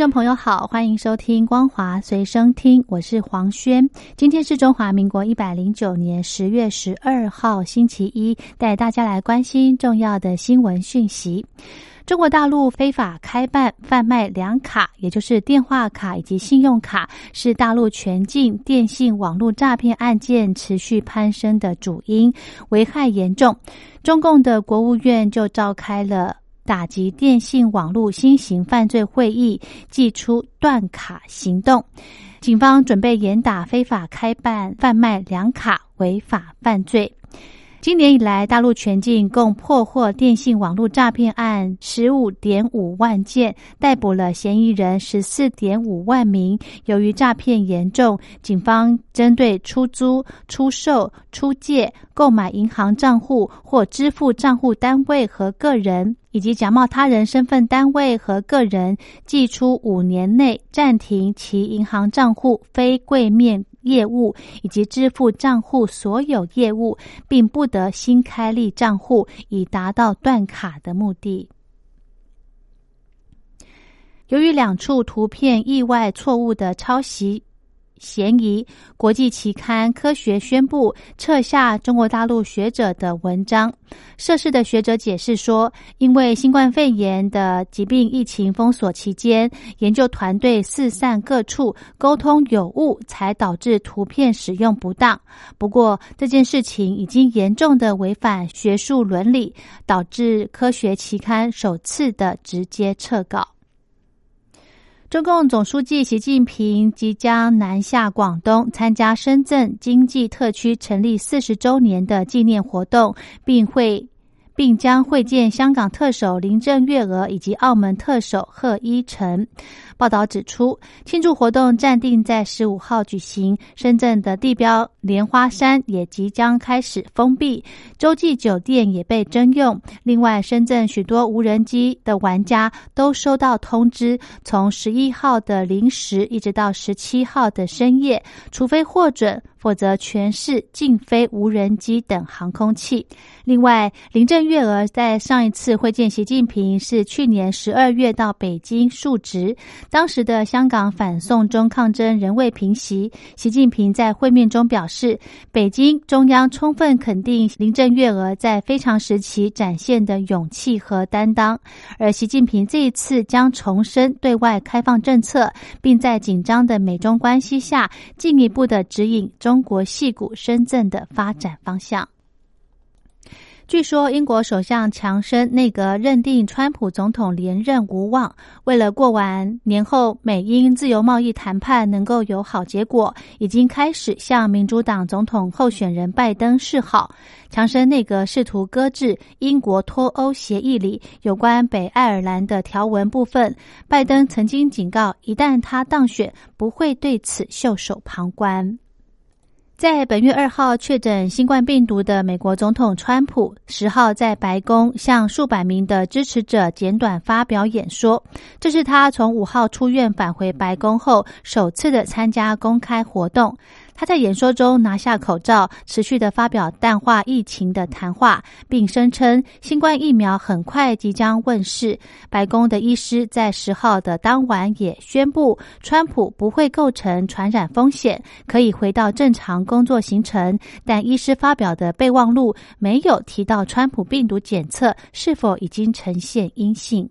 众朋友好，欢迎收听光华随声听，我是黄轩。今天是中华民国一百零九年十月十二号，星期一，带大家来关心重要的新闻讯息。中国大陆非法开办贩卖两卡，也就是电话卡以及信用卡，是大陆全境电信网络诈骗案件持续攀升的主因，危害严重。中共的国务院就召开了。打击电信网络新型犯罪会议，祭出断卡行动。警方准备严打非法开办、贩卖两卡违法犯罪。今年以来，大陆全境共破获电信网络诈骗案十五点五万件，逮捕了嫌疑人十四点五万名。由于诈骗严重，警方针对出租、出售、出借、购买银行账户或支付账户单位和个人，以及假冒他人身份单位和个人，寄出五年内暂停其银行账户非柜面。业务以及支付账户所有业务，并不得新开立账户，以达到断卡的目的。由于两处图片意外错误的抄袭。嫌疑国际期刊《科学》宣布撤下中国大陆学者的文章。涉事的学者解释说，因为新冠肺炎的疾病疫情封锁期间，研究团队四散各处，沟通有误，才导致图片使用不当。不过，这件事情已经严重的违反学术伦理，导致《科学》期刊首次的直接撤稿。中共总书记习近平即将南下广东参加深圳经济特区成立四十周年的纪念活动，并会。并将会见香港特首林郑月娥以及澳门特首贺一诚。报道指出，庆祝活动暂定在十五号举行。深圳的地标莲花山也即将开始封闭，洲际酒店也被征用。另外，深圳许多无人机的玩家都收到通知，从十一号的零时一直到十七号的深夜，除非获准。否则，全市禁飞无人机等航空器。另外，林郑月娥在上一次会见习近平是去年十二月到北京述职，当时的香港反送中抗争仍未平息。习近平在会面中表示，北京中央充分肯定林郑月娥在非常时期展现的勇气和担当。而习近平这一次将重申对外开放政策，并在紧张的美中关系下进一步的指引中。国戏骨深圳的发展方向。据说，英国首相强生内阁认定川普总统连任无望。为了过完年后美英自由贸易谈判能够有好结果，已经开始向民主党总统候选人拜登示好。强生内阁试图搁置英国脱欧协议里有关北爱尔兰的条文部分。拜登曾经警告，一旦他当选，不会对此袖手旁观。在本月二号确诊新冠病毒的美国总统川普，十号在白宫向数百名的支持者简短发表演说。这是他从五号出院返回白宫后首次的参加公开活动。他在演说中拿下口罩，持续的发表淡化疫情的谈话，并声称新冠疫苗很快即将问世。白宫的医师在十号的当晚也宣布，川普不会构成传染风险，可以回到正常工作行程。但医师发表的备忘录没有提到川普病毒检测是否已经呈现阴性。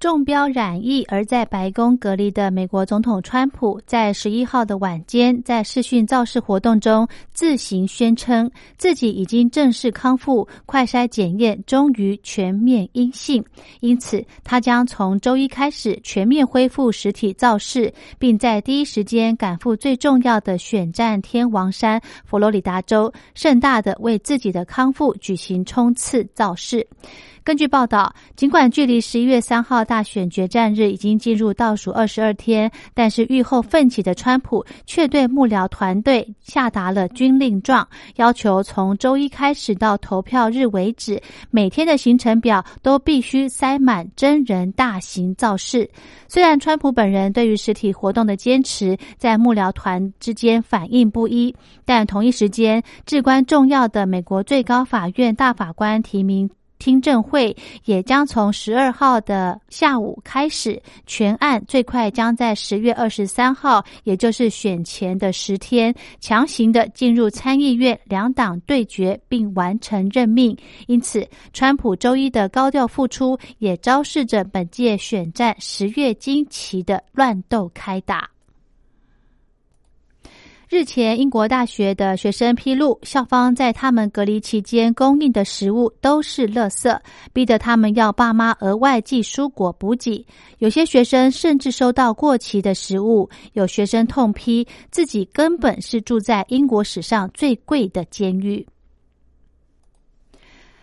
中标染疫而在白宫隔离的美国总统川普，在十一号的晚间，在视讯造势活动中自行宣称自己已经正式康复，快筛检验终于全面阴性，因此他将从周一开始全面恢复实体造势，并在第一时间赶赴最重要的选战天王山——佛罗里达州，盛大的为自己的康复举行冲刺造势。根据报道，尽管距离十一月三号大选决战日已经进入倒数二十二天，但是愈后奋起的川普却对幕僚团队下达了军令状，要求从周一开始到投票日为止，每天的行程表都必须塞满真人大型造势。虽然川普本人对于实体活动的坚持在幕僚团之间反应不一，但同一时间，至关重要的美国最高法院大法官提名。听证会也将从十二号的下午开始，全案最快将在十月二十三号，也就是选前的十天，强行的进入参议院两党对决并完成任命。因此，川普周一的高调复出，也昭示着本届选战十月惊奇的乱斗开打。日前，英国大学的学生披露，校方在他们隔离期间供应的食物都是垃圾，逼得他们要爸妈额外寄蔬果补给。有些学生甚至收到过期的食物。有学生痛批自己根本是住在英国史上最贵的监狱。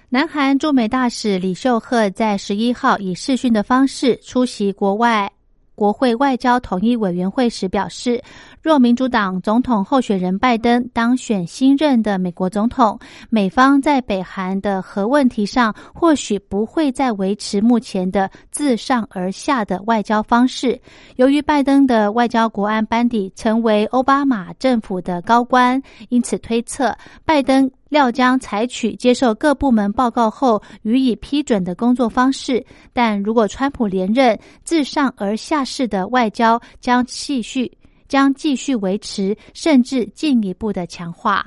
南韩驻美大使李秀赫在十一号以视讯的方式出席国外。国会外交统一委员会时表示，若民主党总统候选人拜登当选新任的美国总统，美方在北韩的核问题上或许不会再维持目前的自上而下的外交方式。由于拜登的外交国安班底成为奥巴马政府的高官，因此推测拜登。料将采取接受各部门报告后予以批准的工作方式，但如果川普连任，自上而下式的外交将继续将继续维持，甚至进一步的强化。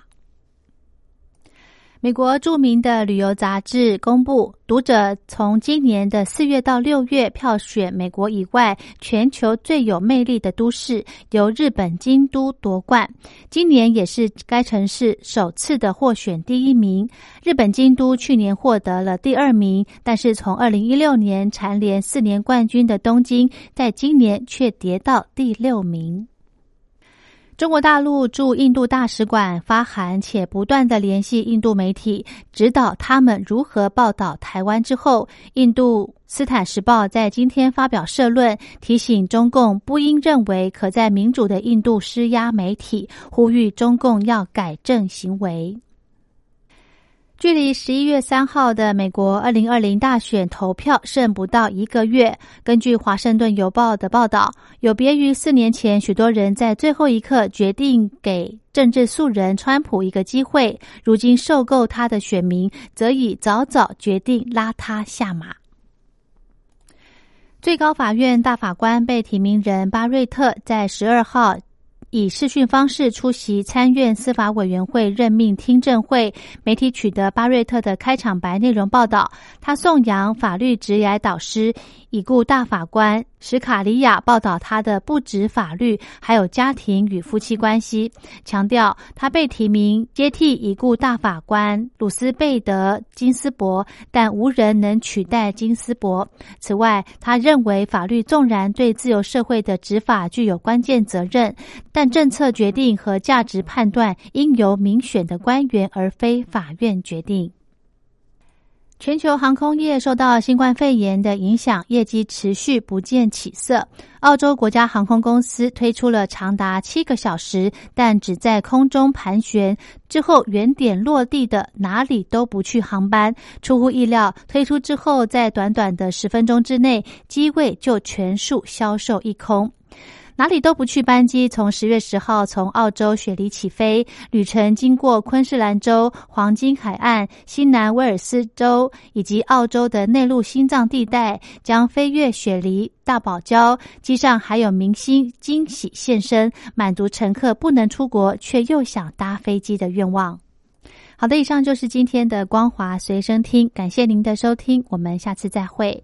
美国著名的旅游杂志公布，读者从今年的四月到六月票选美国以外全球最有魅力的都市，由日本京都夺冠。今年也是该城市首次的获选第一名。日本京都去年获得了第二名，但是从二零一六年蝉联四年冠军的东京，在今年却跌到第六名。中国大陆驻印度大使馆发函，且不断的联系印度媒体，指导他们如何报道台湾。之后，印度斯坦时报在今天发表社论，提醒中共不应认为可在民主的印度施压媒体，呼吁中共要改正行为。距离十一月三号的美国二零二零大选投票剩不到一个月。根据《华盛顿邮报》的报道，有别于四年前，许多人在最后一刻决定给政治素人川普一个机会，如今受够他的选民则已早早决定拉他下马。最高法院大法官被提名人巴瑞特在十二号。以视讯方式出席参院司法委员会任命听证会，媒体取得巴瑞特的开场白内容报道，他颂扬法律职业导师已故大法官。史卡利亚报道他的不止法律，还有家庭与夫妻关系，强调他被提名接替已故大法官鲁斯贝德金斯伯，但无人能取代金斯伯。此外，他认为法律纵然对自由社会的执法具有关键责任，但政策决定和价值判断应由民选的官员而非法院决定。全球航空业受到新冠肺炎的影响，业绩持续不见起色。澳洲国家航空公司推出了长达七个小时，但只在空中盘旋之后原点落地的哪里都不去航班。出乎意料，推出之后，在短短的十分钟之内，机位就全数销售一空。哪里都不去，班机从十月十号从澳洲雪梨起飞，旅程经过昆士兰州、黄金海岸、新南威尔斯州以及澳洲的内陆心脏地带，将飞越雪梨、大堡礁。机上还有明星惊喜现身，满足乘客不能出国却又想搭飞机的愿望。好的，以上就是今天的光华随身听，感谢您的收听，我们下次再会。